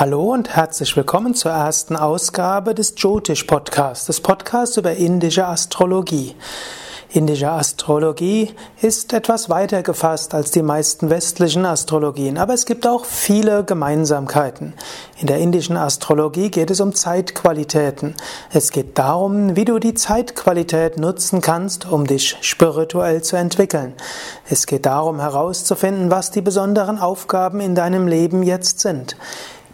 Hallo und herzlich willkommen zur ersten Ausgabe des Jyotish Podcasts, des Podcasts über indische Astrologie. Indische Astrologie ist etwas weiter gefasst als die meisten westlichen Astrologien, aber es gibt auch viele Gemeinsamkeiten. In der indischen Astrologie geht es um Zeitqualitäten. Es geht darum, wie du die Zeitqualität nutzen kannst, um dich spirituell zu entwickeln. Es geht darum herauszufinden, was die besonderen Aufgaben in deinem Leben jetzt sind.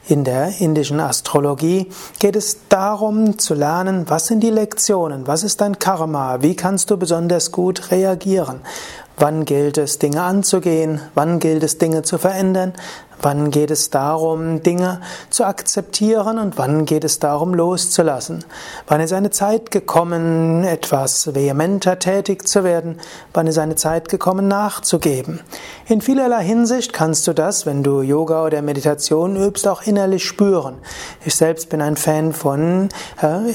In der indischen Astrologie geht es darum zu lernen, was sind die Lektionen, was ist dein Karma, wie kannst du besonders gut reagieren, wann gilt es Dinge anzugehen, wann gilt es Dinge zu verändern, Wann geht es darum, Dinge zu akzeptieren und wann geht es darum, loszulassen? Wann ist eine Zeit gekommen, etwas vehementer tätig zu werden? Wann ist eine Zeit gekommen, nachzugeben? In vielerlei Hinsicht kannst du das, wenn du Yoga oder Meditation übst, auch innerlich spüren. Ich selbst bin ein Fan von äh,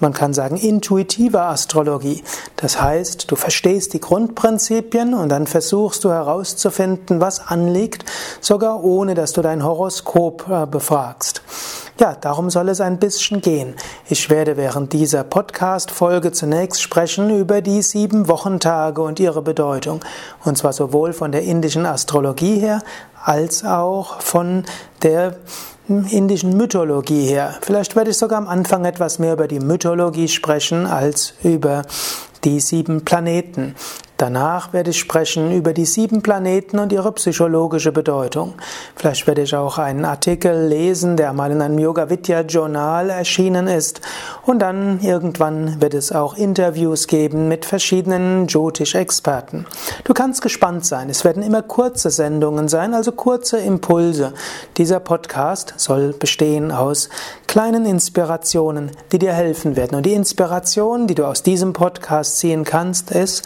man kann sagen, intuitiver Astrologie. Das heißt, du verstehst die Grundprinzipien und dann versuchst du herauszufinden, was anliegt, sogar ohne dass du dein Horoskop äh, befragst. Ja, darum soll es ein bisschen gehen. Ich werde während dieser Podcast-Folge zunächst sprechen über die sieben Wochentage und ihre Bedeutung. Und zwar sowohl von der indischen Astrologie her, als auch von der indischen Mythologie her. Vielleicht werde ich sogar am Anfang etwas mehr über die Mythologie sprechen als über die sieben Planeten. Danach werde ich sprechen über die sieben Planeten und ihre psychologische Bedeutung. Vielleicht werde ich auch einen Artikel lesen, der mal in einem Yoga Vidya Journal erschienen ist. Und dann irgendwann wird es auch Interviews geben mit verschiedenen Jyotish-Experten. Du kannst gespannt sein. Es werden immer kurze Sendungen sein, also kurze Impulse. Dieser Podcast soll bestehen aus kleinen Inspirationen, die dir helfen werden. Und die Inspiration, die du aus diesem Podcast ziehen kannst, ist,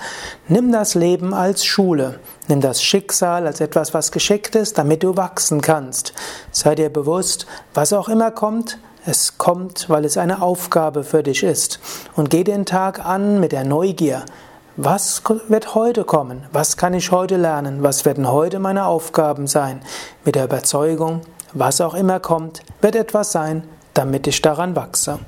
Nimm das Leben als Schule. Nimm das Schicksal als etwas, was geschickt ist, damit du wachsen kannst. Sei dir bewusst, was auch immer kommt, es kommt, weil es eine Aufgabe für dich ist. Und geh den Tag an mit der Neugier. Was wird heute kommen? Was kann ich heute lernen? Was werden heute meine Aufgaben sein? Mit der Überzeugung, was auch immer kommt, wird etwas sein, damit ich daran wachse.